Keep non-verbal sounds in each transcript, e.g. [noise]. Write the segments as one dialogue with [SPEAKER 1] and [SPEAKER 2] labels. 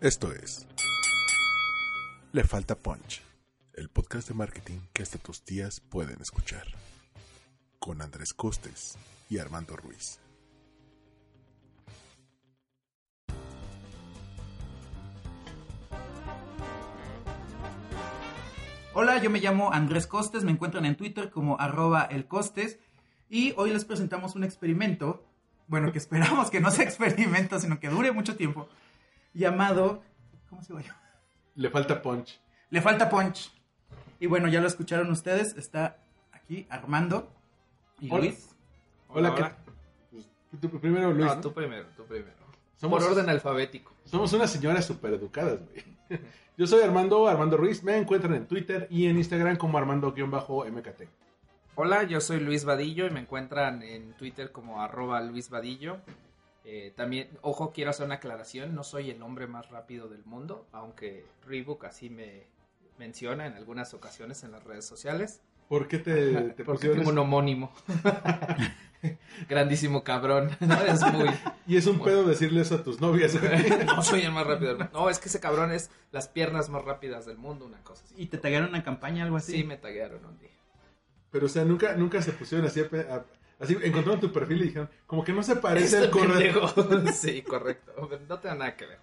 [SPEAKER 1] Esto es Le Falta Punch, el podcast de marketing que hasta tus tías pueden escuchar, con Andrés Costes y Armando Ruiz.
[SPEAKER 2] Hola, yo me llamo Andrés Costes, me encuentran en Twitter como arroba elcostes y hoy les presentamos un experimento, bueno, que esperamos que no sea experimento, sino que dure mucho tiempo, llamado, ¿cómo se llama?
[SPEAKER 3] Le falta punch.
[SPEAKER 2] Le falta punch. Y bueno, ya lo escucharon ustedes, está aquí Armando y
[SPEAKER 3] Hola.
[SPEAKER 2] Luis.
[SPEAKER 3] Hola,
[SPEAKER 4] Hola.
[SPEAKER 3] ¿qué- pues, tú primero, Luis.
[SPEAKER 4] ¿no? tú primero, tú primero.
[SPEAKER 3] Somos-
[SPEAKER 4] Por orden alfabético.
[SPEAKER 3] Somos unas señoras súper educadas, güey. [laughs] Yo soy Armando, Armando Ruiz. Me encuentran en Twitter y en Instagram como Armando-MKT.
[SPEAKER 4] Hola, yo soy Luis Vadillo y me encuentran en Twitter como arroba Luis Vadillo. Eh, también, ojo, quiero hacer una aclaración, no soy el hombre más rápido del mundo, aunque Reebok así me menciona en algunas ocasiones en las redes sociales.
[SPEAKER 3] ¿Por qué te, te
[SPEAKER 4] Porque tengo un homónimo. [laughs] Grandísimo cabrón. ¿no? Es muy... [laughs]
[SPEAKER 3] Y es un pedo decirle eso a tus novias. [laughs]
[SPEAKER 4] no soy el más rápido del mundo. No, es que ese cabrón es las piernas más rápidas del mundo, una cosa así.
[SPEAKER 2] Y te tagaron una campaña, algo así.
[SPEAKER 4] Sí, me taguearon un día.
[SPEAKER 3] Pero, o sea, nunca, nunca se pusieron así. a- así encontraron tu perfil y dijeron, como que no se parece
[SPEAKER 4] Este
[SPEAKER 3] al correo. [laughs]
[SPEAKER 4] sí, correcto. No tengo nada que ver.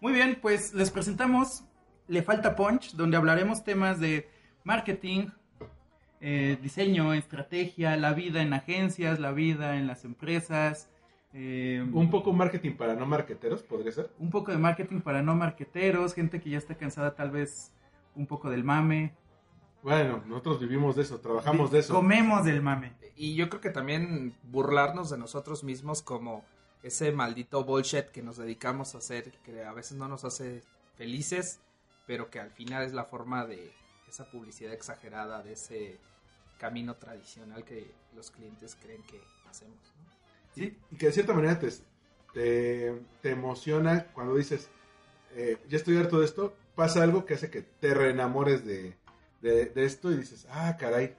[SPEAKER 2] Muy bien, pues les presentamos Le Falta Punch, donde hablaremos temas de marketing, eh, diseño, estrategia, la vida en agencias, la vida en las empresas, eh,
[SPEAKER 3] Un poco marketing para no marqueteros, podría ser.
[SPEAKER 2] un poco de marketing para no marqueteros, gente que ya está cansada tal vez un poco del mame.
[SPEAKER 3] Bueno, nosotros vivimos de eso, trabajamos de eso.
[SPEAKER 2] Comemos del mame.
[SPEAKER 4] Y yo creo que también burlarnos de nosotros mismos como ese maldito bullshit que nos dedicamos a hacer, que a veces no nos hace felices, pero que al final es la forma de esa publicidad exagerada, de ese camino tradicional que los clientes creen que hacemos. ¿no?
[SPEAKER 2] ¿sí?
[SPEAKER 3] Y que de cierta manera te, te, te emociona cuando dices, eh, ya estoy harto de esto, pasa algo que hace que te reenamores de, de, de esto y dices, ah, caray,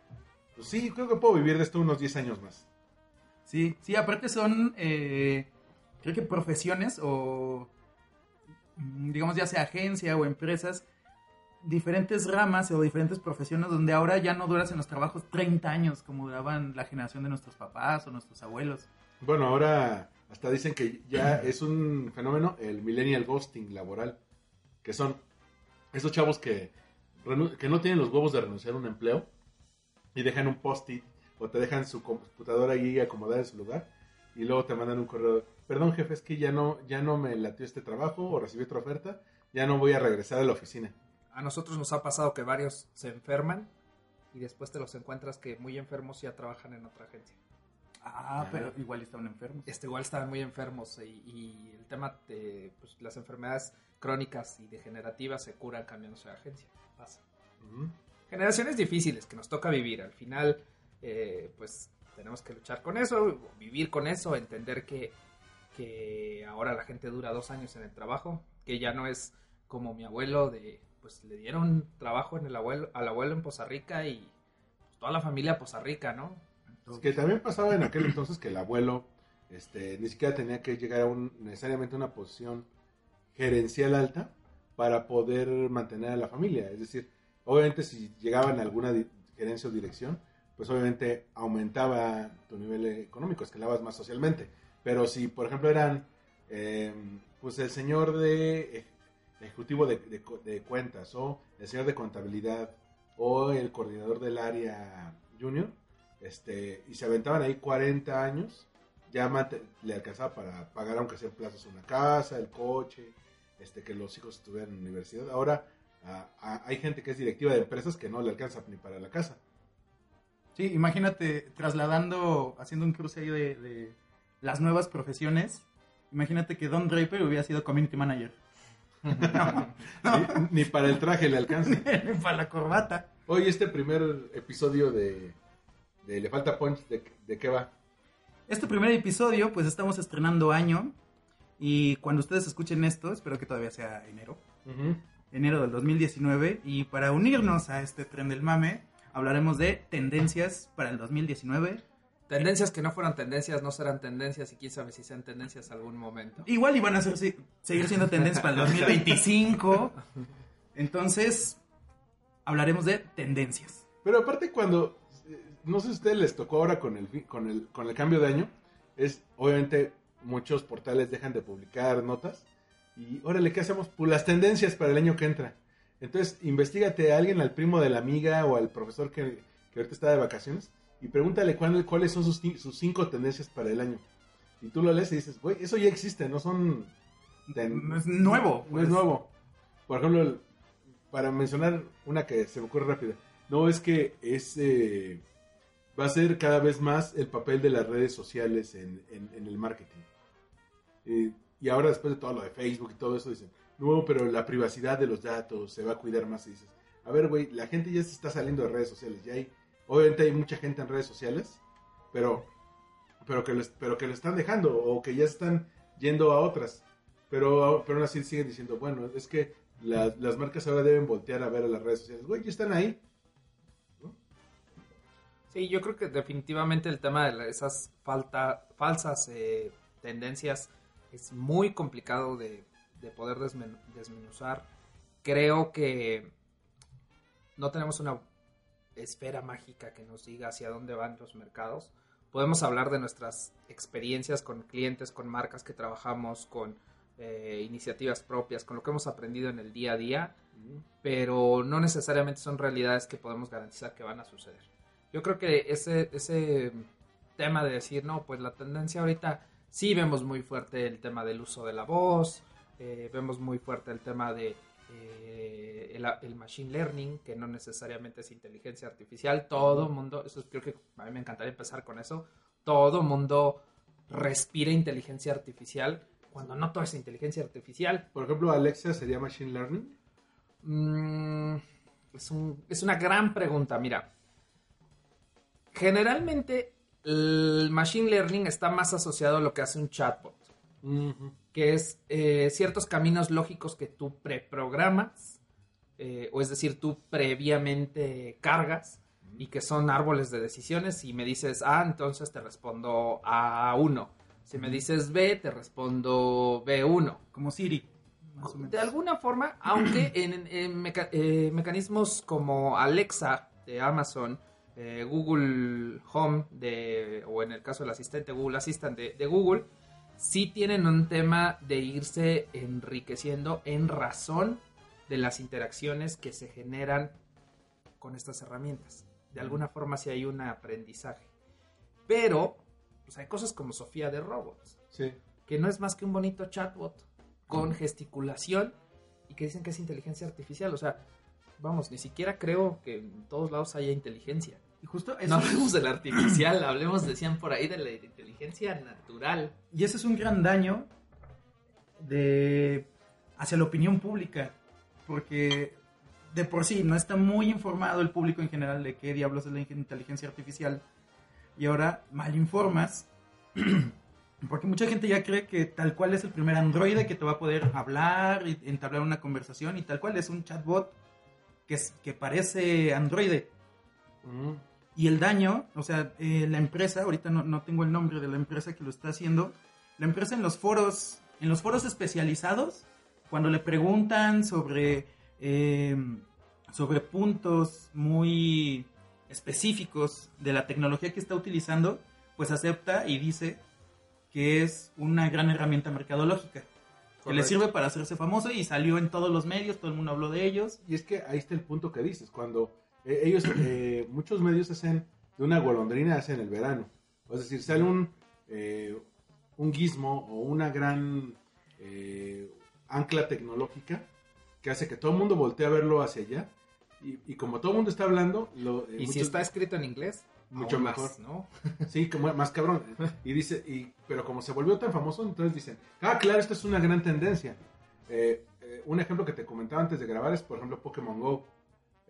[SPEAKER 3] pues sí, creo que puedo vivir de esto unos 10 años más.
[SPEAKER 2] Sí, sí, aparte son, eh, creo que profesiones o, mm, digamos, ya sea agencia o empresas, diferentes ramas o diferentes profesiones donde ahora ya no duras en los trabajos 30 años como duraban la generación de nuestros papás o nuestros abuelos.
[SPEAKER 3] Bueno, ahora hasta dicen que ya es un fenómeno el millennial ghosting laboral, que son esos chavos que, que no tienen los huevos de renunciar a un empleo y dejan un post-it o te dejan su computadora ahí acomodada en su lugar y luego te mandan un correo, perdón jefe, es que ya no, ya no me latió este trabajo o recibí otra oferta, ya no voy a regresar a la oficina.
[SPEAKER 4] A nosotros nos ha pasado que varios se enferman y después te los encuentras que muy enfermos ya trabajan en otra agencia.
[SPEAKER 2] Ah, pero igual estaban enfermos.
[SPEAKER 4] este, igual estaban muy enfermos y, y el tema de pues, las enfermedades crónicas y degenerativas se curan cambiándose de agencia. Pasa. Generaciones difíciles que nos toca vivir. Al final, eh, pues tenemos que luchar con eso, vivir con eso, entender que, que ahora la gente dura dos años en el trabajo, que ya no es como mi abuelo de pues le dieron trabajo en el abuelo, al abuelo en Poza Rica y pues, toda la familia Poza Rica, ¿no?
[SPEAKER 3] Es que también pasaba en aquel entonces que el abuelo este, ni siquiera tenía que llegar a un, necesariamente a una posición gerencial alta para poder mantener a la familia. Es decir, obviamente si llegaban a alguna gerencia o dirección, pues obviamente aumentaba tu nivel económico, escalabas más socialmente. Pero si, por ejemplo, eran eh, pues el señor de ej- ejecutivo de, de de cuentas o el señor de contabilidad o el coordinador del área junior, este, y se aventaban ahí 40 años, ya le alcanzaba para pagar aunque sea en plazos una casa, el coche, este, que los hijos estuvieran en la universidad. Ahora ah, ah, hay gente que es directiva de empresas que no le alcanza ni para la casa.
[SPEAKER 2] Sí, imagínate trasladando, haciendo un cruce ahí de, de las nuevas profesiones. Imagínate que Don Draper hubiera sido community manager. No, [laughs]
[SPEAKER 3] Ni, ni para el traje le alcanza. [laughs]
[SPEAKER 2] para la corbata.
[SPEAKER 3] Hoy este primer episodio de, de Le Falta Punch, ¿de, de qué va?
[SPEAKER 2] Este primer episodio, pues estamos estrenando año. Y cuando ustedes escuchen esto, espero que todavía sea enero. Enero del 2019. Y para unirnos a este tren del mame, hablaremos de tendencias para el 2019.
[SPEAKER 4] Tendencias que no fueran tendencias, no serán tendencias y quién sabe si sean tendencias algún momento.
[SPEAKER 2] Igual iban a ser, si- seguir siendo tendencias para el 2025. [laughs] Entonces, hablaremos de tendencias.
[SPEAKER 3] Pero aparte cuando, eh, no sé si a ustedes les tocó ahora con el, con el, con el cambio de año, es obviamente muchos portales dejan de publicar notas y órale, ¿qué hacemos? Pues las tendencias para el año que entra. Entonces, investigate a alguien, al primo de la amiga o al profesor que, que ahorita está de vacaciones y pregúntale cuál- cuáles son sus, sus cinco tendencias para el año. Y tú lo lees y dices, güey, eso ya existe, no son... ten-
[SPEAKER 2] No es nuevo.
[SPEAKER 3] no es
[SPEAKER 2] pues.
[SPEAKER 3] nuevo. Por ejemplo, para mencionar una que se me ocurre rápida. No, es que es, eh, va a ser cada vez más el papel de las redes sociales en, en- en el marketing. Eh, y ahora después de todo lo de Facebook y todo eso, dicen, no, pero la privacidad de los datos se va a cuidar más. Y dices, a ver, güey, la gente ya se está saliendo de redes sociales. Ya hay, obviamente hay mucha gente en redes sociales, pero, pero, que, les, pero que lo están dejando o que ya están yendo a otras. Pero, pero aún así siguen diciendo, bueno, es que la- las marcas ahora deben voltear a ver a las redes sociales. Güey, ya están ahí.
[SPEAKER 4] Sí, yo creo que definitivamente el tema de esas falta, falsas eh, tendencias es muy complicado de, de poder desmen- desmenuzar. Creo que no tenemos una esfera mágica que nos diga hacia dónde van los mercados. Podemos hablar de nuestras experiencias con clientes, con marcas que trabajamos, con eh, iniciativas propias, con lo que hemos aprendido en el día a día, pero no necesariamente son realidades que podemos garantizar que van a suceder. Yo creo que ese, ese tema de decir, no, pues la tendencia ahorita sí vemos muy fuerte el tema del uso de la voz, eh, vemos muy fuerte el tema de eh, el, el machine learning, que no necesariamente es inteligencia artificial, todo mundo, eso es- creo que a mí me encantaría empezar con eso, todo mundo respira inteligencia artificial cuando no todo es inteligencia artificial.
[SPEAKER 3] Por ejemplo, Alexa sería Machine Learning.
[SPEAKER 4] Mm, es, un- es una gran pregunta. Mira, generalmente el machine learning está más asociado a lo que hace un chatbot, que es eh, ciertos caminos lógicos que tú preprogramas, eh, o es decir, tú previamente cargas y que son árboles de decisiones. Y me dices A, entonces te respondo A1. Si me dices B, te respondo B1.
[SPEAKER 2] Como Siri.
[SPEAKER 4] De alguna forma, aunque en, en meca- eh, mecanismos como Alexa de Amazon, eh, Google Home de, o en el caso del asistente Google Assistant de, de Google, sí tienen un tema de irse enriqueciendo en razón de las interacciones que se generan con estas herramientas. De alguna forma sí hay un aprendizaje. Pero, pues hay cosas como Sofía de Robots
[SPEAKER 3] Sí.
[SPEAKER 4] que no es más que un bonito chatbot con gesticulación y que dicen que es inteligencia artificial. O sea, vamos, ni siquiera creo que en todos lados haya inteligencia.
[SPEAKER 2] Y justo
[SPEAKER 4] No
[SPEAKER 2] eso,
[SPEAKER 4] hablemos de la artificial, [clears throat] hablemos, decían por ahí, de la inteligencia natural.
[SPEAKER 2] y ese es un gran daño de hacia la opinión pública, porque de por sí no está muy informado el público en general de qué diablos es la inteligencia artificial y ahora mal informas [clears throat] porque mucha gente ya cree que tal cual es el primer androide que te va a poder hablar y entablar una conversación y tal cual es un chatbot que, es, que parece androide. Y el daño, o sea, eh, la empresa, ahorita no, no tengo el nombre de la empresa que lo está haciendo, la empresa en los foros, en los foros especializados, cuando le preguntan sobre, eh, sobre puntos muy específicos de la tecnología que está utilizando, pues acepta y dice que es una gran herramienta mercadológica. Que le
[SPEAKER 4] Correcto.
[SPEAKER 2] sirve para hacerse famoso y salió en todos los medios, todo el mundo habló de ellos.
[SPEAKER 3] Y es que ahí está el punto que dices, cuando eh, ellos, eh, muchos medios hacen de una golondrina, hacen el verano. Es decir, sale un, eh, un gizmo o una gran eh, ancla tecnológica que hace que todo el mundo voltee a verlo hacia allá. Y, y como todo el mundo está hablando, lo,
[SPEAKER 4] Y si está escrito en inglés,
[SPEAKER 3] Mucho mejor.
[SPEAKER 4] más, ¿no?
[SPEAKER 3] Sí, como más cabrón. [laughs] Y dice, y, pero como se volvió tan famoso, entonces dicen, ah, claro, esta es una gran tendencia. Un ejemplo que te comentaba antes de grabar es, por ejemplo, Pokémon Go.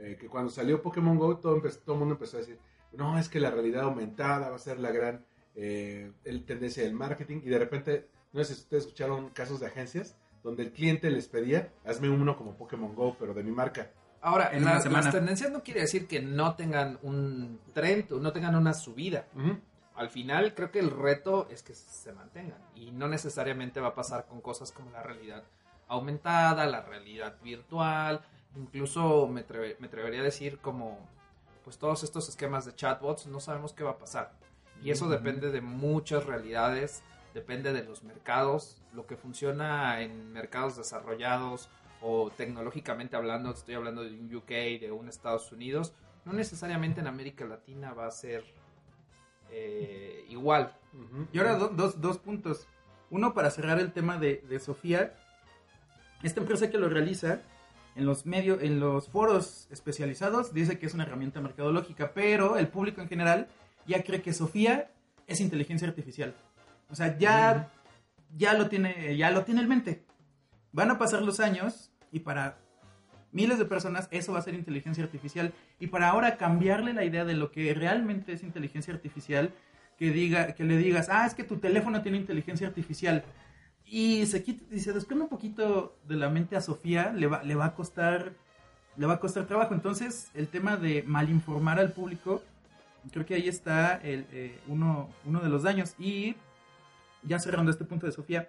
[SPEAKER 3] Eh, que cuando salió Pokémon Go, todo, todo el mundo empezó a decir, no, es que la realidad aumentada va a ser la gran eh, el tendencia del marketing. Y de repente, no sé si ustedes escucharon casos de agencias donde el cliente les pedía, hazme uno como Pokémon Go, pero de mi marca.
[SPEAKER 4] Ahora,
[SPEAKER 2] En
[SPEAKER 4] la- las tendencias no quiere decir que no tengan un trend o no tengan una subida. Al final creo que el reto es que se mantengan y no necesariamente va a pasar con cosas como la realidad aumentada, la realidad virtual, incluso me, me atrevería a decir como pues todos estos esquemas de chatbots, no sabemos qué va a pasar. Y eso depende de muchas realidades, depende de los mercados, lo que funciona en mercados desarrollados o tecnológicamente hablando, estoy hablando de un UK, de un Estados Unidos, no necesariamente en América Latina va a ser eh, igual.
[SPEAKER 2] Y ahora do- dos, dos puntos. Uno, para cerrar el tema de, de Sofía. Esta empresa que lo realiza en los medios, en los foros especializados, dice que es una herramienta mercadológica, pero el público en general ya cree que Sofía es inteligencia artificial. O sea, ya, ya lo tiene, ya lo tiene en mente. Van a pasar los años y para miles de personas eso va a ser inteligencia artificial. Y para ahora cambiarle la idea de lo que realmente es inteligencia artificial, que diga, que le digas, ah, es que tu teléfono tiene inteligencia artificial. Y se quita, y se desprende un poquito de la mente a Sofía, le va, le va a costar, le va a costar trabajo. Entonces, el tema de malinformar al público, creo que ahí está el, eh, uno, uno de los daños. Y ya cerrando este punto de Sofía,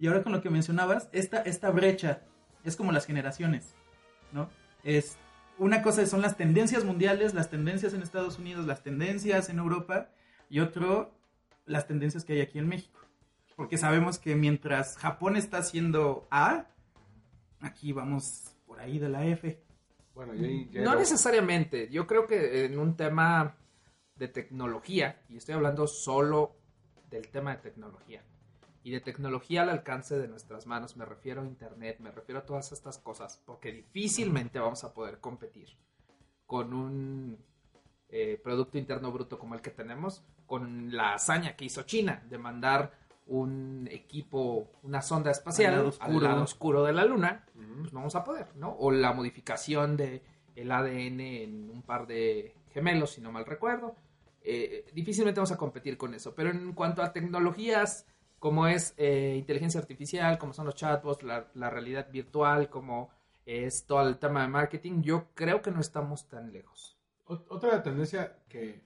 [SPEAKER 2] y ahora con lo que mencionabas, esta, esta brecha es como las generaciones, ¿no? Es, una cosa son las tendencias mundiales, las tendencias en Estados Unidos, las tendencias en Europa, y otro, las tendencias que hay aquí en México. Porque sabemos que mientras Japón está haciendo A, aquí vamos por ahí de la F.
[SPEAKER 3] Bueno, y ahí ya
[SPEAKER 4] No
[SPEAKER 3] lo-
[SPEAKER 4] necesariamente. Yo creo que en un tema de tecnología, y estoy hablando solo del tema de tecnología, y de tecnología al alcance de nuestras manos, me refiero a Internet, me refiero a todas estas cosas, porque difícilmente vamos a poder competir con un eh, Producto Interno Bruto como el que tenemos, con la hazaña que hizo China de mandar un equipo, una sonda espacial
[SPEAKER 2] Al
[SPEAKER 4] al
[SPEAKER 2] lado oscuro.
[SPEAKER 4] de la Luna, pues no vamos a poder, ¿no? O la modificación de el ADN en un par de gemelos, si no mal recuerdo. Eh, difícilmente vamos a competir con eso. Pero en cuanto a tecnologías como es eh, inteligencia artificial, como son los chatbots, la, la realidad virtual, como es todo el tema de marketing, yo creo que no estamos tan lejos.
[SPEAKER 3] Ot- Otra tendencia que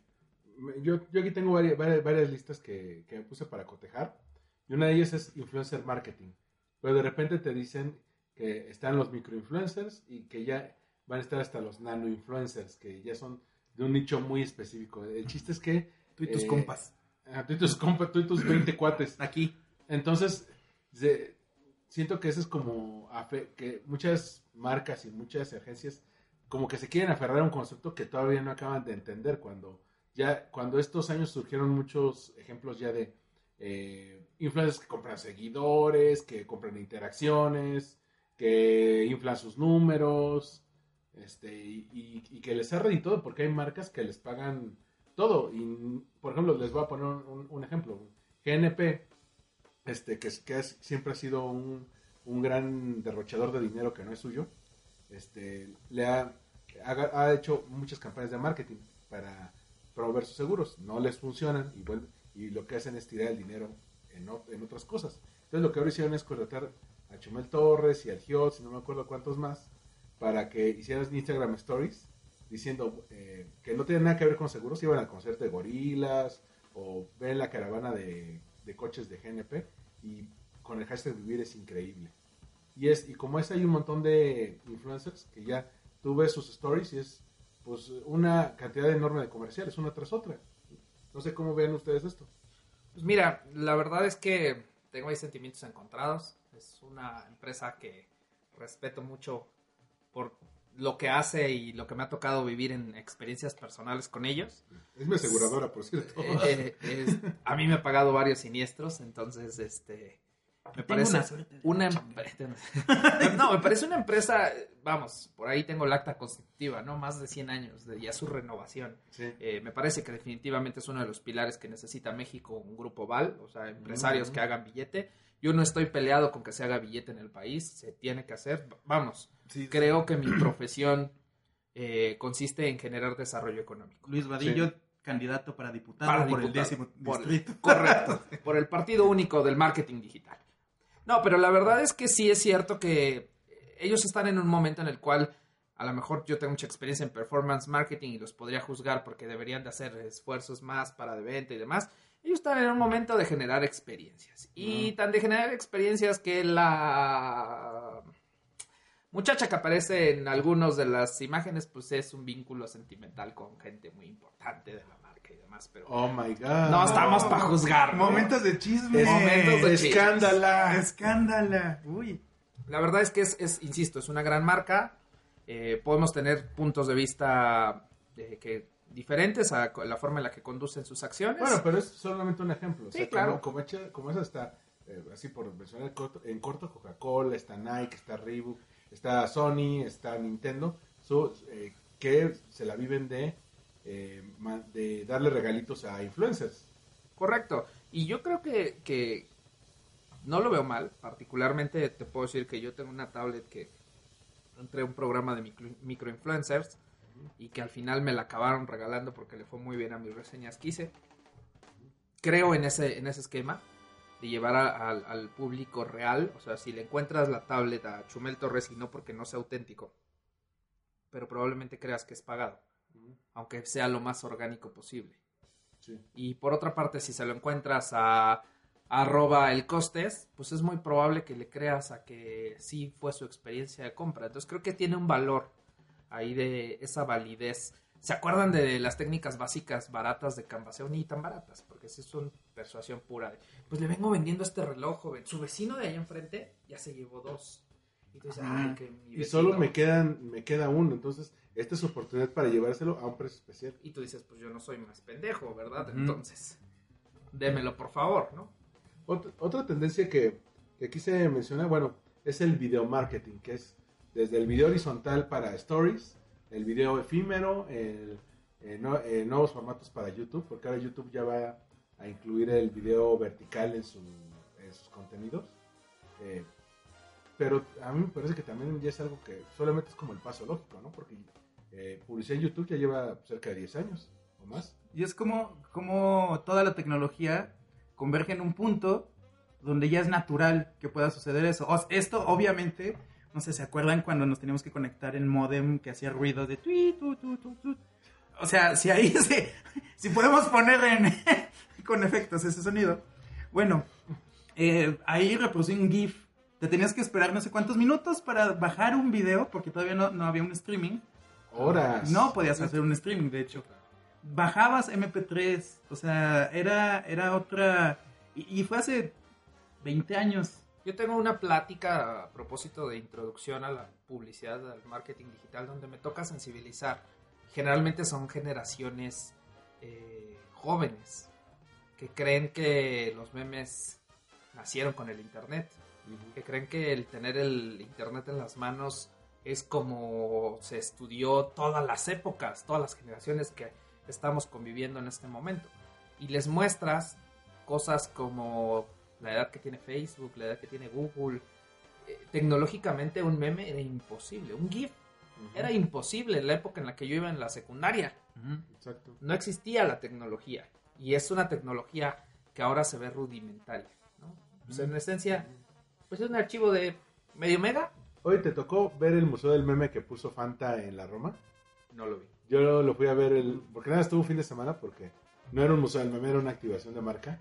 [SPEAKER 3] yo, yo aquí tengo varias, varias, varias listas que, que me puse para cotejar. Y una de ellas es influencer marketing. Pero de repente te dicen que están los microinfluencers y que ya van a estar hasta los nanoinfluencers, que ya son de un nicho muy específico. El chiste es que
[SPEAKER 2] Tú y tus
[SPEAKER 3] Eh,
[SPEAKER 2] compas.
[SPEAKER 3] ah, tú y tus compas, tú y tus 20 cuates. [clears throat]
[SPEAKER 2] Aquí.
[SPEAKER 3] Entonces, se- siento que eso es como que muchas marcas y muchas agencias como que se quieren aferrar a un concepto que todavía no acaban de entender cuando ya cuando estos años surgieron muchos ejemplos ya de eh, que compran seguidores, que compran interacciones, que inflan sus números, este, y, y- y que les ha todo porque hay marcas que les pagan todo. Y, por ejemplo, les voy a poner un, ejemplo. GNP, este, que, que siempre ha sido un, un gran derrochador de dinero que no es suyo, este, le ha, ha, ha hecho muchas campañas de marketing para promover sus seguros. No les funcionan y, vuelve- y lo que hacen es tirar el dinero en, ot- en otras cosas. Entonces lo que ahora hicieron es contratar a Chumel Torres y al Giot, y no me acuerdo cuántos más, para que hicieran Instagram Stories diciendo eh, que no tienen nada que ver con seguros, iban al concierto de gorilas o ven la caravana de, de coches de GNP y con el hashtag vivir es increíble. Y es y como es hay un montón de influencers que ya tú ves sus stories y es pues una cantidad enorme de comerciales una tras otra. No sé cómo ven ustedes esto.
[SPEAKER 4] Pues mira, la verdad es que tengo ahí sentimientos encontrados. Es una empresa que respeto mucho por lo que hace y lo que me ha tocado vivir en experiencias personales con ellos.
[SPEAKER 3] Es mi aseguradora, por cierto.
[SPEAKER 4] Eh, eh, es- a mí me ha pagado varios siniestros, entonces este me
[SPEAKER 2] Tengo
[SPEAKER 4] parece
[SPEAKER 2] una
[SPEAKER 4] una
[SPEAKER 2] la
[SPEAKER 4] empresa [laughs] [laughs] no me parece una empresa vamos por ahí tengo el acta constitutiva no más de 100 años de ya su renovación
[SPEAKER 3] Sí.
[SPEAKER 4] Eh, me parece que definitivamente es uno de los pilares que necesita México, un grupo VAL, o sea, empresarios que hagan billete. Yo no estoy peleado con que se haga billete en el país, se tiene que hacer. Vamos,
[SPEAKER 2] Sí,
[SPEAKER 4] creo que mi profesión eh, consiste en generar desarrollo económico.
[SPEAKER 2] Luis Vadillo,
[SPEAKER 3] Sí.
[SPEAKER 2] candidato para diputado
[SPEAKER 4] Para
[SPEAKER 2] por el décimo
[SPEAKER 4] por el-
[SPEAKER 2] distrito.
[SPEAKER 4] correcto, [laughs] por el partido único del marketing digital. No, pero la verdad es que sí es cierto que ellos están en un momento en el cual a lo mejor yo tengo mucha experiencia en performance marketing y los podría juzgar porque deberían de hacer esfuerzos más para de venta y demás. Ellos están en un momento de generar experiencias. Y tan de generar experiencias que la muchacha que aparece en algunas de las imágenes, pues es un vínculo sentimental con gente muy importante de la y demás. Pero
[SPEAKER 3] Oh my god.
[SPEAKER 4] no estamos para juzgar. ¿no?
[SPEAKER 2] Momentos de chisme.
[SPEAKER 3] Es-
[SPEAKER 4] Momentos de chisme.
[SPEAKER 3] Escándala.
[SPEAKER 2] Escándala. Uy.
[SPEAKER 4] La verdad es que es, es, insisto, es una gran marca. Eh, podemos tener puntos de vista eh, que diferentes a la forma en la que conducen sus acciones.
[SPEAKER 3] Bueno, pero es solamente un ejemplo. O
[SPEAKER 4] Sí,
[SPEAKER 3] sea,
[SPEAKER 4] claro.
[SPEAKER 3] Como, como, esa está, eh, así por mencionar en corto, en corto, Coca-Cola, está Nike, está Reebok, está Sony, está Nintendo, so- eh, que se la viven de, eh, de darle regalitos a influencers.
[SPEAKER 4] Correcto. Y yo creo que, que no lo veo mal. Particularmente te puedo decir que yo tengo una tablet que entré a un programa de micro, microinfluencers y que al final me la acabaron regalando porque le fue muy bien a mis reseñas que hice. Creo en ese, en ese esquema de llevar al público real. O sea, si le encuentras la tablet a Chumel Torres y no porque no sea auténtico, pero probablemente creas que es pagado, aunque sea lo más orgánico posible.
[SPEAKER 3] Sí.
[SPEAKER 4] Y por otra parte, si se lo encuentras a arroba el costes, pues es muy probable que le creas a que sí fue su experiencia de compra. Entonces creo que tiene un valor ahí de esa validez. ¿Se acuerdan de las técnicas básicas baratas de canvaseo? Ni tan baratas, porque sí son persuasión pura. de, pues le vengo vendiendo este reloj, joven. Su vecino de allá enfrente ya se llevó dos. Y tú dices, ay, que mi
[SPEAKER 3] Y solo me quedan me queda uno, entonces esta es su oportunidad para llevárselo a un precio especial.
[SPEAKER 4] Y tú dices, pues yo no soy más pendejo, ¿verdad? Entonces, démelo por favor, ¿no?
[SPEAKER 3] Otra, otra tendencia que, que aquí se menciona, bueno, es el video marketing, que es desde el video horizontal para stories, el video efímero, el, eh, no- eh, nuevos formatos para YouTube, porque ahora YouTube ya va a incluir el video vertical en, su, en sus contenidos. Eh, pero a mí me parece que también ya es algo que solamente es como el paso lógico, ¿no? Porque eh, en YouTube ya lleva cerca de 10 años o más.
[SPEAKER 2] Y es como, como toda la tecnología converge en un punto donde ya es natural que pueda suceder eso. O- esto, obviamente, no sé, ¿se acuerdan cuando nos teníamos que conectar en modem que hacía ruido de tui, tu, tu, tu, tu? O sea, si ahí [laughs] se, si podemos poner en, [laughs] con efectos ese sonido. Bueno, eh, ahí reproducí un GIF. Te tenías que esperar no sé cuántos minutos para bajar un video porque todavía no, no había un streaming.
[SPEAKER 3] Horas.
[SPEAKER 2] No podías hacer un streaming, de hecho bajabas MP3, o sea, era, era otra... Y, y fue hace 20 años.
[SPEAKER 4] Yo tengo una plática a propósito de introducción a la publicidad, al marketing digital, donde me toca sensibilizar. Generalmente son generaciones eh, jóvenes que creen que los memes nacieron con el Internet, que creen que el tener el Internet en las manos es como se estudió todas las épocas, todas las generaciones que estamos conviviendo en este momento. Y les muestras cosas como la edad que tiene Facebook, la edad que tiene Google. Eh, tecnológicamente un meme era imposible, un GIF era imposible en la época en la que yo iba en la secundaria.
[SPEAKER 3] Exacto.
[SPEAKER 4] No existía la tecnología y es una tecnología que ahora se ve rudimentaria. ¿no? Pues en esencia, pues es un archivo de medio mega.
[SPEAKER 3] Oye, ¿te tocó ver el Museo del Meme que puso Fanta en la Roma?
[SPEAKER 4] No lo vi.
[SPEAKER 3] Yo lo fui a ver, el, porque nada, estuvo un fin de semana, porque no era un Museo del Meme, era una activación de marca.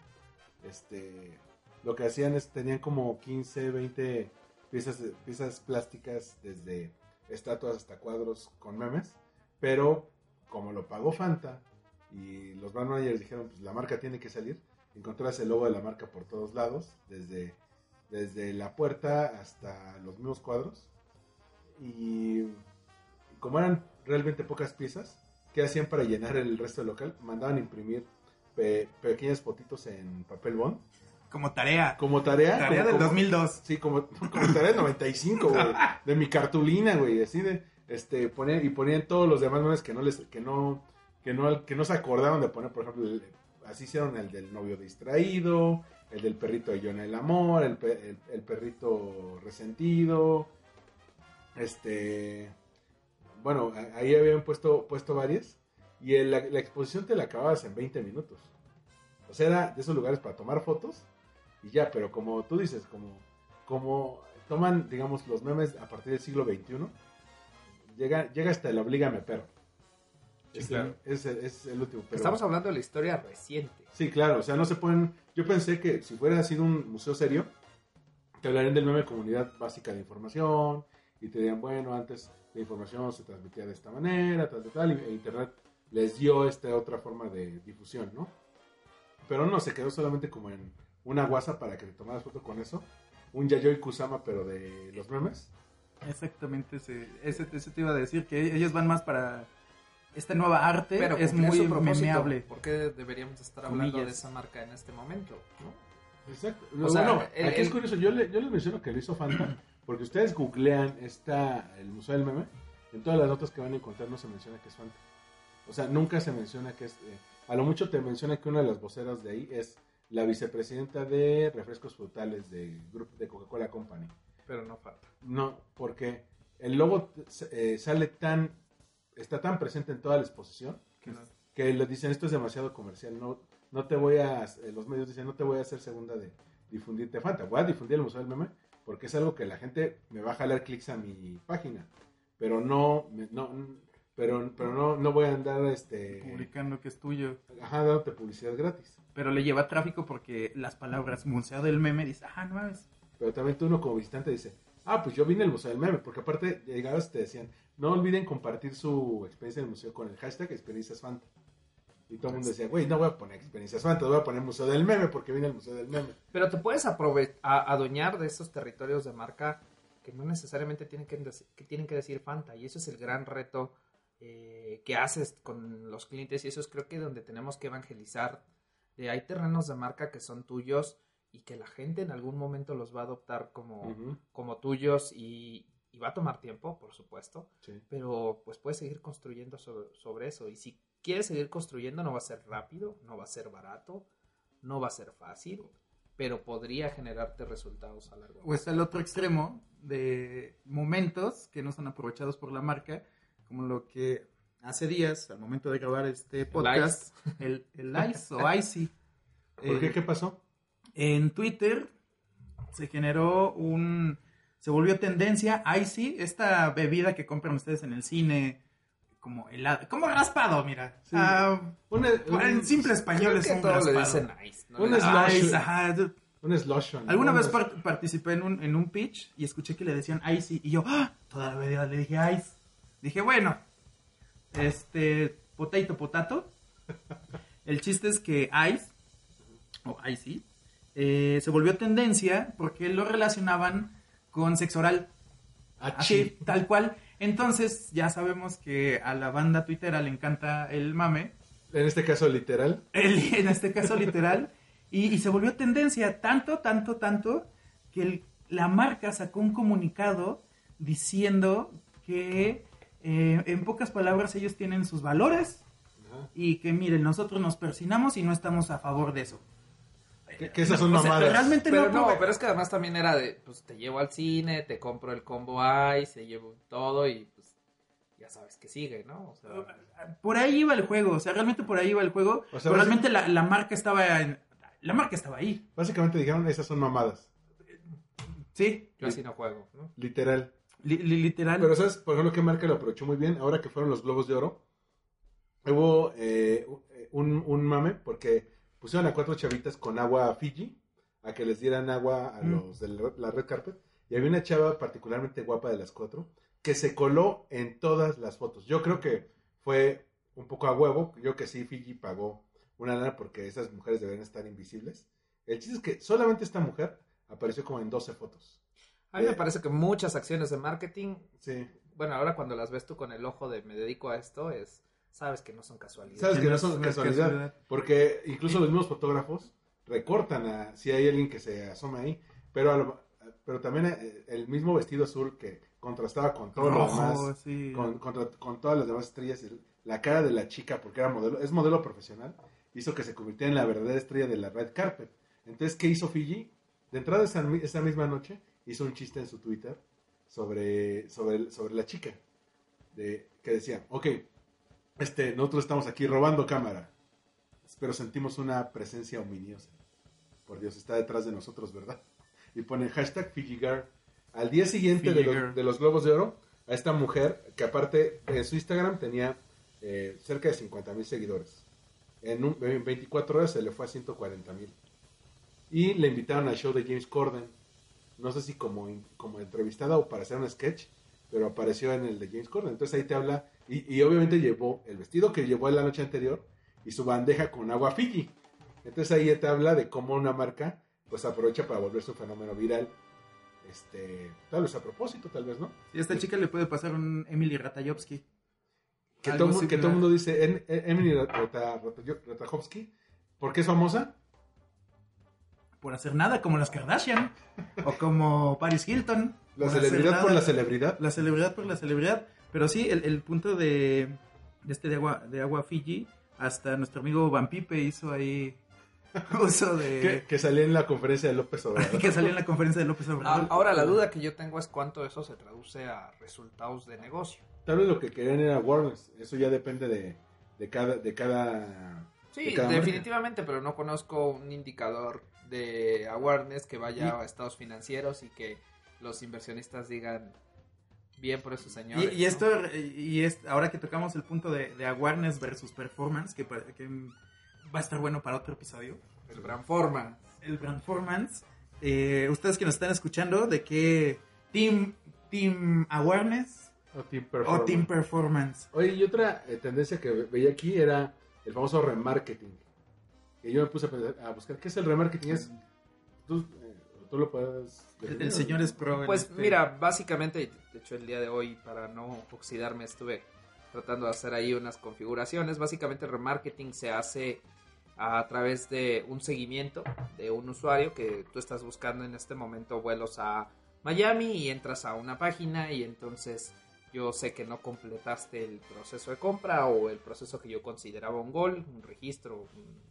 [SPEAKER 3] Este, lo que hacían es, tenían como 15, 20 piezas, piezas plásticas, desde estatuas hasta cuadros con memes, pero como lo pagó Fanta y los brand managers dijeron, pues la marca tiene que salir, encontrás el logo de la marca por todos lados, desde, desde la puerta hasta los mismos cuadros. Y como eran realmente pocas piezas, ¿qué hacían para llenar el resto del local? Mandaban imprimir pe- pequeñas fotitos en papel bond.
[SPEAKER 2] Como tarea.
[SPEAKER 3] Como tarea.
[SPEAKER 2] Tarea
[SPEAKER 3] como-
[SPEAKER 2] del
[SPEAKER 3] como-
[SPEAKER 2] 2002.
[SPEAKER 3] Sí, como, como tarea del 95, güey. [laughs] De mi cartulina, güey. Así de, este, ponían, y ponían todos los demás memes que no les, que no, que no, que no se acordaron de poner, por ejemplo, el- así hicieron el del novio distraído, el del perrito de John el amor, el, pe- el- el perrito resentido, este, bueno, ahí habían puesto, puesto varias, y el- la, la exposición te la acababas en 20 minutos. O sea, era de esos lugares para tomar fotos y ya, pero como tú dices, como, como toman, digamos, los memes a partir del siglo XXI, llega, llega hasta el oblígame perro.
[SPEAKER 4] Sí,
[SPEAKER 3] es,
[SPEAKER 4] claro.
[SPEAKER 3] el, es, el, es el último. pero-
[SPEAKER 4] Estamos hablando de la historia reciente.
[SPEAKER 3] Sí, claro, o sea, no se pueden... Yo pensé que si fuera sido un museo serio, te hablarían del meme comunidad básica de información y te dirían, bueno, antes la información se transmitía de esta manera, tal, tal, tal, y Internet les dio esta otra forma de difusión, ¿no? Pero no, se quedó solamente como en una guasa para que te tomaras foto con eso. Un Yayoi Kusama, pero de los memes.
[SPEAKER 2] Exactamente, ese, ese, ese te iba a decir, que ellos van más para esta nueva arte,
[SPEAKER 4] Pero
[SPEAKER 2] es muy memeable.
[SPEAKER 4] ¿Por qué deberíamos estar hablando
[SPEAKER 2] Comillas.
[SPEAKER 4] de esa marca en este momento? ¿no?
[SPEAKER 3] Exacto.
[SPEAKER 4] O sea,
[SPEAKER 3] bueno,
[SPEAKER 4] el-
[SPEAKER 3] aquí es curioso. Yo, le- yo les menciono que lo hizo Fanta [clears throat] porque ustedes googlean esta, el Museo del Meme. En todas las notas que van a encontrar no se menciona que es Fanta. O sea, nunca se menciona que es. eh, a lo mucho te menciona que una de las voceras de ahí es la vicepresidenta de refrescos frutales del grupo de Coca-Cola Company.
[SPEAKER 4] Pero no falta.
[SPEAKER 3] No, porque el logo eh, sale tan. Está tan presente en toda la exposición
[SPEAKER 4] Que no-
[SPEAKER 3] que le dicen esto es demasiado comercial, no, no te voy a, eh, los medios dicen no te voy a hacer segunda de difundirte Fanta, voy a difundir el Museo del Meme porque es algo que la gente me va a jalar clics a mi página, pero no, no pero, pero no, no voy a andar este,
[SPEAKER 2] Publicando que es tuyo.
[SPEAKER 3] ajá, dándote publicidad gratis.
[SPEAKER 2] Pero le lleva tráfico porque las palabras Museo del Meme dice, ah, no mames.
[SPEAKER 3] Pero también tú uno como visitante dice, ah, pues yo vine al Museo del Meme, porque aparte llegabas y te decían, no olviden compartir su experiencia en el museo con el hashtag experiencias Fanta. Y todo el mundo decía, güey, no voy a poner experiencias Fanta, voy a poner Museo del Meme porque vine al Museo del Meme.
[SPEAKER 4] Pero te puedes adueñar de esos territorios de marca que no necesariamente tienen que, que tienen que decir Fanta. Y eso es el gran reto eh, que haces con los clientes. Y eso es creo que donde tenemos que evangelizar. Hay terrenos de marca que son tuyos y que la gente en algún momento los va a adoptar como,
[SPEAKER 3] Ujú,
[SPEAKER 4] como tuyos y, y va a tomar tiempo, por supuesto.
[SPEAKER 3] sí.
[SPEAKER 4] pero pues puedes seguir construyendo sobre, sobre eso. Y si quieres seguir construyendo, no va a ser rápido, no va a ser barato, no va a ser fácil, pero podría generarte resultados a largo
[SPEAKER 2] O
[SPEAKER 4] plazo.
[SPEAKER 2] está el otro extremo de momentos que no son aprovechados por la marca, como lo que hace días, al momento de grabar este podcast, [laughs] el, el Ice o [laughs] Icy.
[SPEAKER 3] ¿Por
[SPEAKER 2] Eh,
[SPEAKER 3] qué? ¿Qué pasó?
[SPEAKER 2] En Twitter se generó un... Se volvió tendencia Icy, esta bebida que compran ustedes en el cine, como helado, como raspado, mira.
[SPEAKER 3] Sí.
[SPEAKER 2] Ah,
[SPEAKER 3] Un,
[SPEAKER 2] en
[SPEAKER 3] un,
[SPEAKER 2] simple español es un
[SPEAKER 4] le
[SPEAKER 2] raspado.
[SPEAKER 4] dicen nice. ¿no?
[SPEAKER 3] Un
[SPEAKER 4] Le-
[SPEAKER 3] slush.
[SPEAKER 2] Ice, ajá.
[SPEAKER 3] un slush.
[SPEAKER 2] Alguna vez par- participé en un, en un pitch y escuché que le decían Icy y yo, ¡ah! Toda la vida le dije Ice. Dije, bueno, este, potato, potato. El chiste es que Ice, o Icy, eh, se volvió tendencia porque lo relacionaban con sexo oral.
[SPEAKER 3] Ah,
[SPEAKER 2] Así, tal cual. Entonces, ya sabemos que a la banda tuitera le encanta el mame.
[SPEAKER 3] En este caso, literal.
[SPEAKER 2] El- [laughs] en este caso literal, y, y se volvió tendencia tanto, tanto, tanto, que el- la marca sacó un comunicado diciendo que eh, en pocas palabras ellos tienen sus valores y que miren, nosotros nos persinamos y no estamos a favor de eso.
[SPEAKER 3] Que, que esas son
[SPEAKER 2] sea,
[SPEAKER 3] mamadas.
[SPEAKER 2] realmente
[SPEAKER 4] Pero
[SPEAKER 2] no,
[SPEAKER 4] no, pero es que además también era de, pues te llevo al cine, te compro el combo Ice, te llevo todo y pues ya sabes que sigue, ¿no? O sea,
[SPEAKER 2] por ahí iba el juego, o sea, realmente por ahí iba el juego,
[SPEAKER 3] O sea,
[SPEAKER 2] pero realmente la, la marca estaba en- la marca estaba ahí,
[SPEAKER 3] Básicamente dijeron, esas son mamadas.
[SPEAKER 2] sí,
[SPEAKER 4] yo así no juego, ¿no?
[SPEAKER 3] Literal.
[SPEAKER 2] li- li- literal.
[SPEAKER 3] Pero ¿sabes? Por ejemplo, qué marca lo aprovechó muy bien. Ahora que fueron los Globos de Oro, hubo eh, un, un mame porque pusieron a cuatro chavitas con agua Fiji a que les dieran agua a
[SPEAKER 2] Mm.
[SPEAKER 3] los de la red carpet. Y había una chava particularmente guapa de las cuatro que se coló en todas las fotos. Yo creo que fue un poco a huevo. Yo que sí, Fiji pagó una lana porque esas mujeres deberían estar invisibles. El chiste es que solamente esta mujer apareció como en 12 fotos.
[SPEAKER 4] A mí me
[SPEAKER 3] Eh.
[SPEAKER 4] parece que muchas acciones de marketing,
[SPEAKER 3] Sí.
[SPEAKER 4] bueno, ahora cuando las ves tú con el ojo de me dedico a esto, es, sabes que no son casualidades.
[SPEAKER 3] Sabes que no son casualidad,
[SPEAKER 2] casualidad.
[SPEAKER 3] porque incluso los mismos fotógrafos recortan a si hay alguien que se asoma ahí, pero a lo- pero también eh, el mismo vestido azul que contrastaba con todo lo
[SPEAKER 2] Rojo,
[SPEAKER 3] demás,
[SPEAKER 2] sí.
[SPEAKER 3] con, contra- con todas las demás estrellas, el- la cara de la chica, porque era modelo, es modelo profesional, hizo que se convirtiera en la verdadera estrella de la red carpet. Entonces, ¿qué hizo Fiji? De entrada esa, esa misma noche hizo un chiste en su Twitter sobre, sobre, sobre la chica, de, que decía, ok, este, nosotros estamos aquí robando cámara, pero sentimos una presencia ominiosa. Por Dios, está detrás de nosotros, ¿verdad? Y pone hashtag FijiGirl. Al día siguiente de los,
[SPEAKER 2] Girl.
[SPEAKER 3] de los Globos de Oro, a esta mujer que aparte en su Instagram tenía eh, cerca de 50 mil seguidores. En, un- en 24 horas se le fue a 140 mil. Y le invitaron al show de James Corden. No sé si como, como entrevistada o para hacer un sketch, pero apareció en el de James Corden. Entonces ahí te habla, y, y obviamente llevó el vestido que llevó la noche anterior y su bandeja con agua Fiji. Entonces ahí te habla de cómo una marca pues aprovecha para volverse un fenómeno viral. Este, tal vez a propósito, tal vez, ¿no?
[SPEAKER 2] Y a esta chica le puede pasar un Emily Ratajkowski.
[SPEAKER 3] Que todo, que todo el mundo dice, en- en- Emily Rata- Rata- Ratajkowski, ¿por qué es famosa?
[SPEAKER 2] Por hacer nada, como las Kardashian. o como Paris Hilton.
[SPEAKER 3] La celebridad por la celebridad.
[SPEAKER 2] La celebridad por la celebridad. Pero sí, el, el punto de, de este de agua, de agua Fiji, hasta nuestro amigo Van Pipe hizo ahí [laughs] uso
[SPEAKER 3] Que,
[SPEAKER 2] de... [laughs]
[SPEAKER 3] que salía en la conferencia de López Obrador.
[SPEAKER 2] que salió en la conferencia de López
[SPEAKER 4] Ah,
[SPEAKER 2] Obrador.
[SPEAKER 4] Ahora la duda que yo tengo es cuánto eso se traduce a resultados de negocio.
[SPEAKER 3] Tal vez lo que querían era awareness. Eso ya depende de, de cada, de cada.
[SPEAKER 4] Sí,
[SPEAKER 3] de cada marca.
[SPEAKER 4] definitivamente, pero no conozco un indicador de awareness que vaya
[SPEAKER 3] Y-
[SPEAKER 4] a estados financieros y que los inversionistas digan bien por esos
[SPEAKER 2] Y,
[SPEAKER 4] señores.
[SPEAKER 2] y esto, y es, ahora que tocamos el punto de, de awareness versus performance, que, que va a estar bueno para otro episodio,
[SPEAKER 4] el gran forma.
[SPEAKER 2] el performance, eh, ustedes que nos están escuchando, ¿de qué team, team awareness
[SPEAKER 3] O team
[SPEAKER 2] o
[SPEAKER 3] performance.
[SPEAKER 2] team performance?
[SPEAKER 3] Oye, y otra eh, tendencia que ve- veía aquí era el famoso remarketing. Y yo me puse a, pensar- a buscar qué es el remarketing. Es, tú, tú lo puedes.
[SPEAKER 2] El,
[SPEAKER 3] definir,
[SPEAKER 2] el
[SPEAKER 3] ¿no?
[SPEAKER 2] señor es pro.
[SPEAKER 4] Pues
[SPEAKER 2] este-
[SPEAKER 4] mira, básicamente, de hecho el día de hoy, para no oxidarme, estuve tratando de hacer ahí unas configuraciones. Básicamente el remarketing se hace a través de un seguimiento de un usuario que tú estás buscando en este momento vuelos a Miami y entras a una página y entonces yo sé que no completaste el proceso de compra o el proceso que yo consideraba un gol, un registro, un-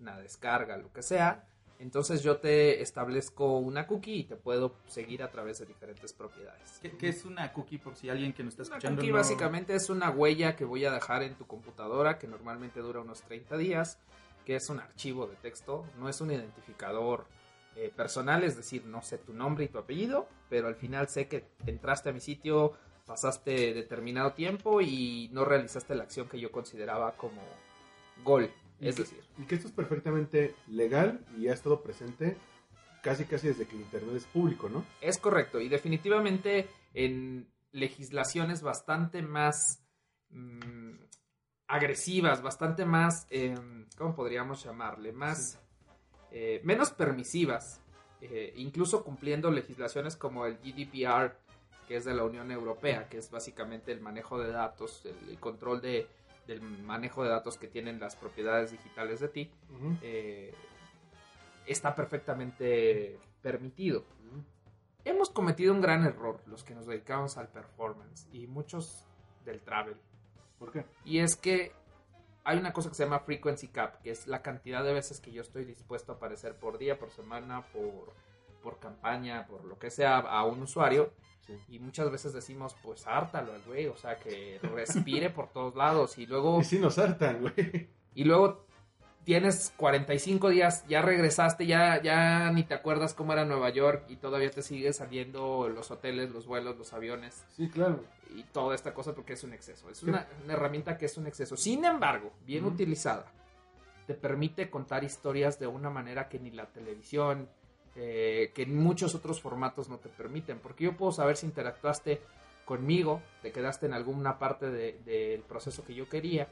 [SPEAKER 4] una descarga, lo que sea. Entonces yo te establezco una cookie y te puedo seguir a través de diferentes propiedades.
[SPEAKER 2] ¿Qué, qué es una cookie por si alguien que nos está
[SPEAKER 4] Una
[SPEAKER 2] escuchando?
[SPEAKER 4] cookie
[SPEAKER 2] no-
[SPEAKER 4] básicamente es una huella que voy a dejar en tu computadora que normalmente dura unos 30 días, que es un archivo de texto, no es un identificador eh, personal, es decir, no sé tu nombre y tu apellido, pero al final sé que entraste a mi sitio, pasaste determinado tiempo y no realizaste la acción que yo consideraba como gol.
[SPEAKER 3] Y
[SPEAKER 4] Es
[SPEAKER 3] que-
[SPEAKER 4] decir,
[SPEAKER 3] Y que esto es perfectamente legal y ha estado presente casi casi desde que el Internet es público, ¿no?
[SPEAKER 4] Es correcto, y definitivamente en legislaciones bastante más mm, agresivas, bastante más, em, ¿cómo podríamos llamarle? Más, eh, menos permisivas, eh, incluso cumpliendo legislaciones como el GDPR, que es de la Unión Europea, que es básicamente el manejo de datos, el, el control de, del manejo de datos que tienen las propiedades digitales de ti, eh, está perfectamente permitido hemos cometido un gran error los que nos dedicamos al performance y muchos del travel.
[SPEAKER 3] ¿Por qué?
[SPEAKER 4] Y es que hay una cosa que se llama frequency cap, que es la cantidad de veces que yo estoy dispuesto a aparecer por día, por semana, por, por campaña, por lo que sea a un usuario.
[SPEAKER 3] Sí.
[SPEAKER 4] Y muchas veces decimos, pues hártalo al güey, o sea, que respire por todos lados. Y luego [laughs]
[SPEAKER 3] Y sí nos hartan, güey.
[SPEAKER 4] y luego tienes 45 días, ya regresaste, ya, ya ni te acuerdas cómo era Nueva York y todavía te sigue saliendo los hoteles, los vuelos, los aviones
[SPEAKER 3] Sí, claro.
[SPEAKER 4] y toda esta cosa porque es un exceso. Es una, una herramienta que es un exceso. Sin embargo, bien utilizada, te permite contar historias de una manera que ni la televisión, eh, que muchos otros formatos no te permiten. Porque yo puedo saber si interactuaste conmigo, te quedaste en alguna parte de- del proceso que yo quería.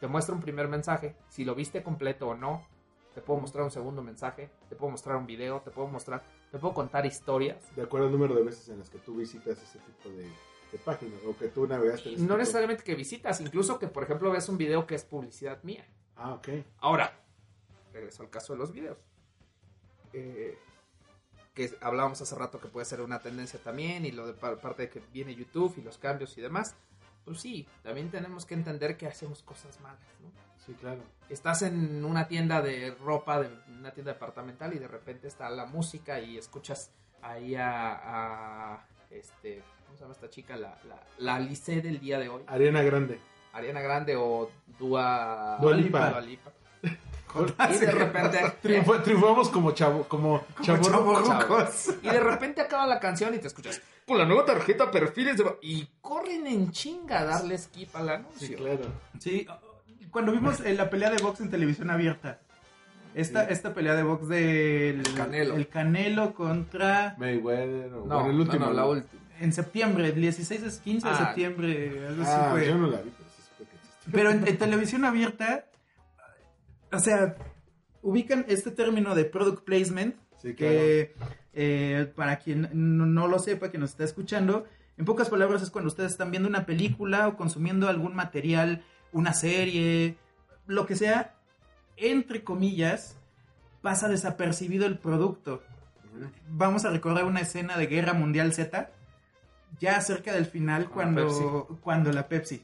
[SPEAKER 4] Te muestro un primer mensaje, si lo viste completo o no. Te puedo mostrar un segundo mensaje, te puedo mostrar un video, te puedo mostrar, te puedo contar historias.
[SPEAKER 3] De acuerdo al número de veces en las que tú visitas ese tipo de, de páginas o que tú navegaste
[SPEAKER 4] No necesariamente que visitas, incluso que por ejemplo ves un video que es publicidad mía.
[SPEAKER 3] Ah, ok.
[SPEAKER 4] Ahora, regreso al caso de los videos. Eh, que hablábamos hace rato que puede ser una tendencia también y lo de par- parte de que viene YouTube y los cambios y demás. Pues sí, también tenemos que entender que hacemos cosas malas, ¿no?
[SPEAKER 3] Sí, claro.
[SPEAKER 4] Estás en una tienda de ropa, de una tienda departamental y de repente está la música y escuchas ahí a, a, este, ¿cómo se llama esta chica? La, la, la Alice del día de hoy.
[SPEAKER 3] Ariana Grande.
[SPEAKER 4] Ariana Grande o Dua,
[SPEAKER 3] Dua Lipa.
[SPEAKER 4] Dua Lipa. Y de repente. [laughs]
[SPEAKER 3] Triunfamos como chavo, como, chavo,
[SPEAKER 2] chavorrucos.
[SPEAKER 4] Y de repente acaba la canción y te escuchas. Con la nueva tarjeta perfiles de. Y corren en chinga a darle skip al anuncio.
[SPEAKER 3] Sí, claro.
[SPEAKER 2] Sí, cuando vimos eh, la pelea de box en televisión abierta, esta,
[SPEAKER 3] Sí.
[SPEAKER 2] esta pelea de box del
[SPEAKER 4] El Canelo.
[SPEAKER 2] el Canelo contra
[SPEAKER 3] Mayweather, o
[SPEAKER 4] No,
[SPEAKER 3] bueno, el último.
[SPEAKER 4] no, no, la última.
[SPEAKER 2] en septiembre, el 16 es 15 de
[SPEAKER 4] Ah.
[SPEAKER 2] septiembre, algo así
[SPEAKER 3] Ah,
[SPEAKER 2] fue.
[SPEAKER 3] yo no la vi, pero sí supe que.
[SPEAKER 2] Pero en, en televisión abierta, o sea, ubican este término de product placement,
[SPEAKER 3] Sí, claro.
[SPEAKER 2] que eh, para quien no, no lo sepa, que nos está escuchando, en pocas palabras es cuando ustedes están viendo una película o consumiendo algún material, una serie, lo que sea, entre comillas, pasa desapercibido el producto. Vamos a recordar una escena de Guerra Mundial Z, ya cerca del final,
[SPEAKER 4] la
[SPEAKER 2] cuando, cuando la Pepsi.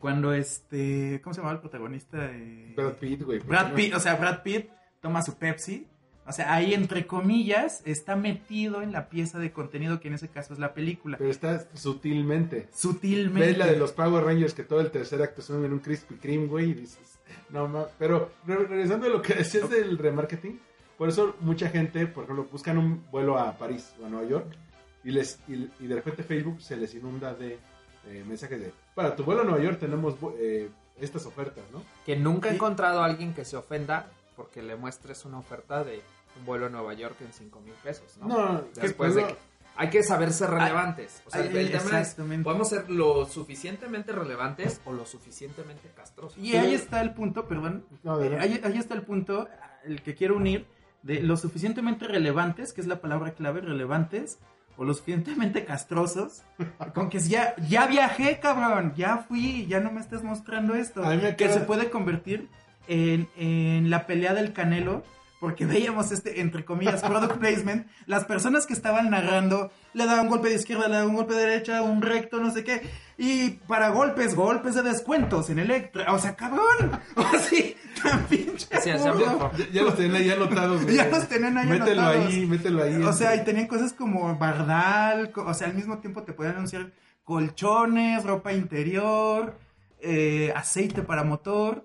[SPEAKER 2] Cuando este. ¿Cómo se llamaba el protagonista? Eh,
[SPEAKER 3] Brad Pitt, güey.
[SPEAKER 2] Brad Pitt, o sea, Brad Pitt toma su Pepsi. O sea, ahí entre comillas está metido en la pieza de contenido que en ese caso es la película.
[SPEAKER 3] Pero está sutilmente.
[SPEAKER 2] Sutilmente.
[SPEAKER 3] Ves la de los Power Rangers que todo el tercer acto son en un Krispy Kreme, güey, y dices, no más. Pero re- regresando a lo que decías del remarketing, por eso mucha gente, por ejemplo, buscan un vuelo a París o a Nueva York y les y, y de repente Facebook se les inunda de eh, mensajes de, para tu vuelo a Nueva York tenemos eh, estas ofertas, ¿no?
[SPEAKER 4] Que nunca he
[SPEAKER 2] Sí.
[SPEAKER 4] encontrado a alguien que se ofenda porque le muestres una oferta de un vuelo a Nueva York en 5 mil pesos, ¿no?
[SPEAKER 3] No,
[SPEAKER 4] Después
[SPEAKER 3] que-
[SPEAKER 4] de que hay que saber ser relevantes. O sea,
[SPEAKER 2] Ay,
[SPEAKER 4] el tema es, podemos ser lo suficientemente relevantes o lo suficientemente castrosos.
[SPEAKER 2] Y ahí está el punto, perdón.
[SPEAKER 3] No,
[SPEAKER 2] eh, ahí, ahí está el punto, el que quiero unir, de lo suficientemente relevantes, que es la palabra clave, relevantes, o lo suficientemente castrosos, con que ya, ya viajé, cabrón, ya fui, ya no me estés mostrando esto.
[SPEAKER 3] A mí me
[SPEAKER 2] que
[SPEAKER 3] queda-
[SPEAKER 2] se puede convertir en, en la pelea del canelo, porque veíamos este, entre comillas, product [laughs] placement, las personas que estaban narrando le daban un golpe de izquierda, le daban un golpe de derecha, un recto, no sé qué, y para golpes, golpes de descuentos en Electra, o sea, cabrón, [laughs] o tan pinche
[SPEAKER 4] Sí, así
[SPEAKER 2] burro.
[SPEAKER 3] Ya, ya los tenían ahí anotados, güey. [laughs]
[SPEAKER 2] Ya los tenían ahí
[SPEAKER 3] Mételo
[SPEAKER 2] anotados.
[SPEAKER 3] ahí, mételo ahí.
[SPEAKER 2] O sea, y tenían cosas como bardal, o sea, al mismo tiempo te podían anunciar colchones, ropa interior, eh, aceite para motor.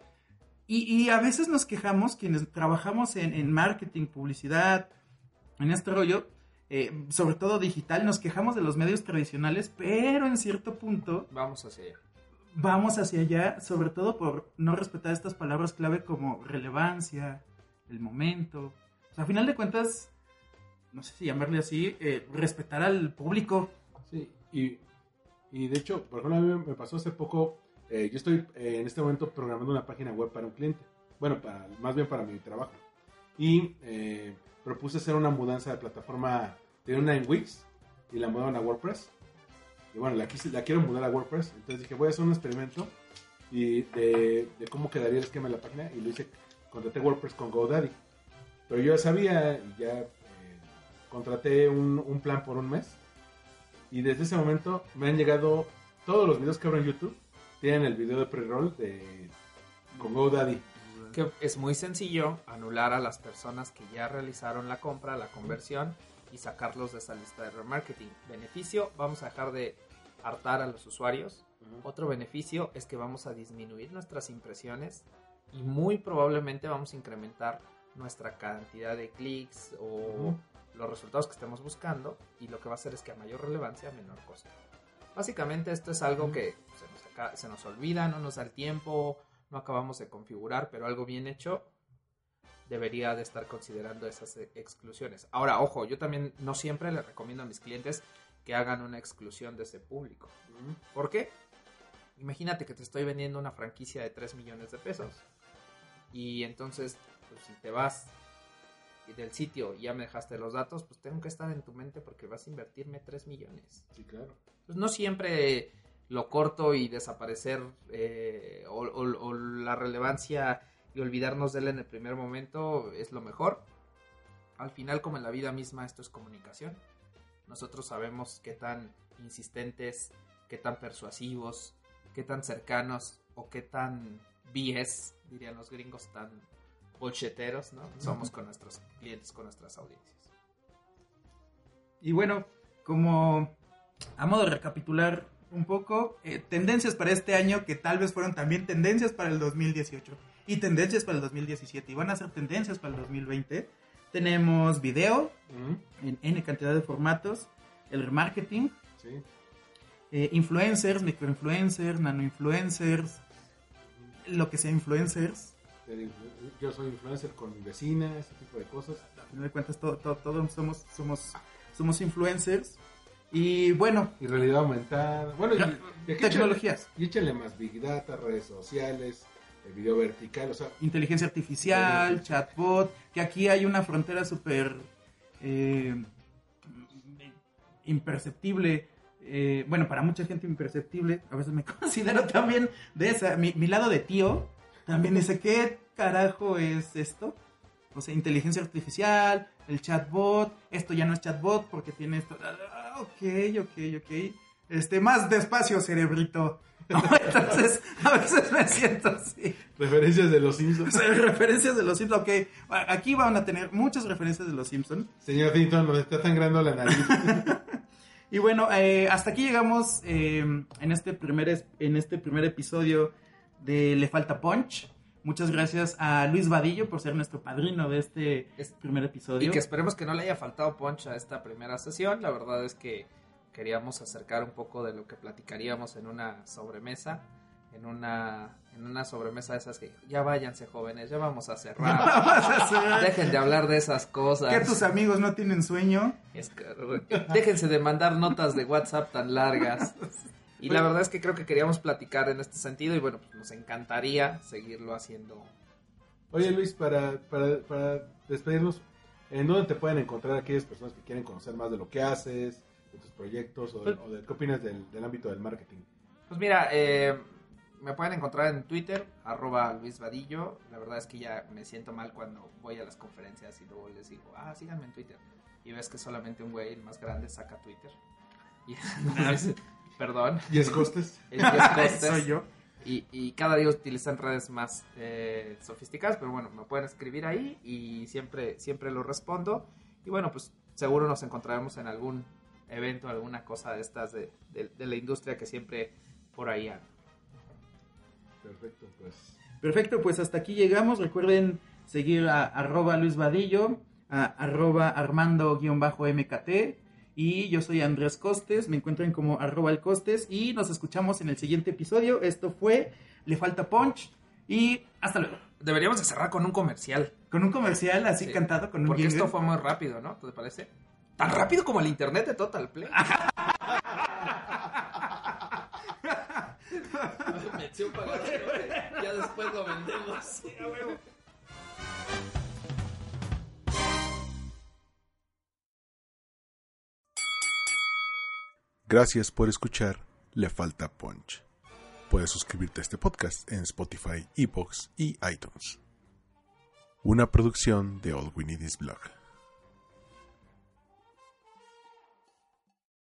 [SPEAKER 2] Y, y a veces nos quejamos, quienes trabajamos en, en marketing, publicidad, en este rollo, eh, sobre todo digital, nos quejamos de los medios tradicionales, pero en cierto punto
[SPEAKER 4] Vamos hacia allá.
[SPEAKER 2] vamos hacia allá, sobre todo por no respetar estas palabras clave como relevancia, el momento. O sea, a final de cuentas, no sé si llamarle así, eh, respetar al público.
[SPEAKER 3] Sí, y, y de hecho, por ejemplo, a mí me pasó hace poco, eh, yo estoy eh, en este momento programando una página web para un cliente, bueno, más bien para mi trabajo, y eh, propuse hacer una mudanza de plataforma, tenía una en Wix, y la mudaron a WordPress, y bueno, la, quise- la quiero mudar a WordPress, entonces dije, voy a hacer un experimento y de, de cómo quedaría el esquema de la página, y lo hice, contraté WordPress con GoDaddy, pero yo ya sabía, y ya contraté un, un plan por un mes, y desde ese momento me han llegado todos los videos que abro en YouTube. Tienen el video de pre-roll de con GoDaddy.
[SPEAKER 4] Que es muy sencillo anular a las personas que ya realizaron la compra, la conversión y sacarlos de esa lista de remarketing. Beneficio, vamos a dejar de hartar a los usuarios. Otro beneficio es que vamos a disminuir nuestras impresiones y muy probablemente vamos a incrementar nuestra cantidad de clics o
[SPEAKER 3] Ujú.
[SPEAKER 4] los resultados que estemos buscando y lo que va a hacer es que a mayor relevancia, menor costo. Básicamente esto es algo que se aca- se nos olvida, no nos da el tiempo, no acabamos de configurar, pero algo bien hecho debería de estar considerando esas eh, exclusiones. Ahora, ojo, yo también no siempre le recomiendo a mis clientes que hagan una exclusión de ese público. ¿Por qué? Imagínate que te estoy vendiendo una franquicia de 3 millones de pesos. Y entonces, pues, si te vas del sitio y ya me dejaste los datos, pues tengo que estar en tu mente porque vas a invertirme 3 millones.
[SPEAKER 3] Sí, claro.
[SPEAKER 4] Pues no siempre lo corto y desaparecer eh, o, o- o la relevancia y olvidarnos de él en el primer momento es lo mejor. Al final, como en la vida misma, esto es comunicación. Nosotros sabemos qué tan insistentes, qué tan persuasivos, qué tan cercanos o qué tan BS, dirían los gringos, tan bolcheteros, ¿no? Somos con nuestros clientes, con nuestras audiencias.
[SPEAKER 2] Y bueno, como a modo de recapitular un poco, eh, tendencias para este año que tal vez fueron también tendencias para el 2018. y tendencias para el 2017. Y van a ser tendencias para el 2020. Tenemos video en N cantidad de formatos, el remarketing,
[SPEAKER 3] Sí.
[SPEAKER 2] eh, influencers, microinfluencers, nanoinfluencers, lo que sea influencers.
[SPEAKER 3] Yo soy influencer con mi vecina, ese tipo de cosas.
[SPEAKER 2] A final de cuentas, todo, todo- todos somos, somos, somos influencers. Y bueno,
[SPEAKER 3] Y realidad aumentada. Bueno, y, y
[SPEAKER 2] tecnologías,
[SPEAKER 3] échale- y échale más Big Data, redes sociales, el video vertical, o sea,
[SPEAKER 2] inteligencia artificial, chatbot, que aquí hay una frontera súper eh, imperceptible. eh, bueno, para mucha gente imperceptible, a veces me [laughs] considero también de esa. Mi, mi lado de tío también dice, ¿qué carajo es esto? O sea, inteligencia artificial, el chatbot, esto ya no es chatbot porque tiene esto. Ah, ok, ok, ok. Este, más despacio, cerebrito. [laughs] ¿no? Entonces, a veces me siento así.
[SPEAKER 3] referencias de los Simpsons. [laughs]
[SPEAKER 2] referencias de los Simpsons. Ok, aquí van a tener muchas referencias de los Simpsons.
[SPEAKER 3] Señor Tinton, nos está sangrando la nariz. [laughs]
[SPEAKER 2] Y bueno, eh, hasta aquí llegamos eh, en, este primer, en este primer episodio de Le Falta Punch. Muchas gracias a Luis Vadillo por ser nuestro padrino de este
[SPEAKER 4] Es-
[SPEAKER 2] primer episodio.
[SPEAKER 4] Y que esperemos que no le haya faltado punch a esta primera sesión. La verdad es que queríamos acercar un poco de lo que platicaríamos en una sobremesa. En una, en una sobremesa de esas que ya váyanse jóvenes, ya vamos a cerrar. [laughs]
[SPEAKER 2] Vamos a hacer-
[SPEAKER 4] Dejen de hablar de esas cosas.
[SPEAKER 2] que tus amigos no tienen sueño.
[SPEAKER 4] Es que- [laughs] déjense de mandar notas de WhatsApp tan largas. [laughs] Y la verdad es que creo que queríamos platicar en este sentido y bueno, pues nos encantaría seguirlo haciendo.
[SPEAKER 3] Oye Luis, para, para, para despedirnos, ¿en dónde te pueden encontrar aquellas personas que quieren conocer más de lo que haces, de tus proyectos o, de, o de qué opinas del, del ámbito del marketing?
[SPEAKER 4] Pues mira, eh, me pueden encontrar en Twitter, arroba Luis Vadillo. La verdad es que ya me siento mal cuando voy a las conferencias y luego les digo, ah, síganme en Twitter. Y ves que solamente un güey, el más grande, saca Twitter. Y [laughs] entonces, perdón.
[SPEAKER 3] ¿Y es costes? [laughs]
[SPEAKER 4] Es Costes. [laughs]
[SPEAKER 2] Soy yo.
[SPEAKER 4] Y, y cada día utilizan redes más eh, sofisticadas, pero bueno, me pueden escribir ahí y siempre, siempre lo respondo. Y bueno, pues seguro nos encontraremos en algún evento, alguna cosa de estas de, de- de la industria que siempre por ahí anda.
[SPEAKER 3] Perfecto, pues.
[SPEAKER 2] Perfecto, pues hasta aquí llegamos. Recuerden seguir a arroba Luis Vadillo, a arroba Armando-MKT. Y yo soy Andrés Costes, me encuentran como arroba el Costes. Y nos escuchamos en el siguiente episodio. Esto fue Le Falta Punch. Y hasta luego.
[SPEAKER 4] Deberíamos de cerrar con un comercial,
[SPEAKER 2] Con un comercial así
[SPEAKER 4] Sí,
[SPEAKER 2] cantado, con un
[SPEAKER 4] porque
[SPEAKER 2] jingle.
[SPEAKER 4] esto fue muy rápido, ¿no? ¿Te parece? Tan rápido como el internet de Total Play. [laughs] [laughs] Me eché un pagador, ya después lo vendemos.
[SPEAKER 1] Gracias por escuchar Le Falta Punch. Puedes suscribirte a este podcast en Spotify, Evox y iTunes. Una producción de All We Need Is Blog.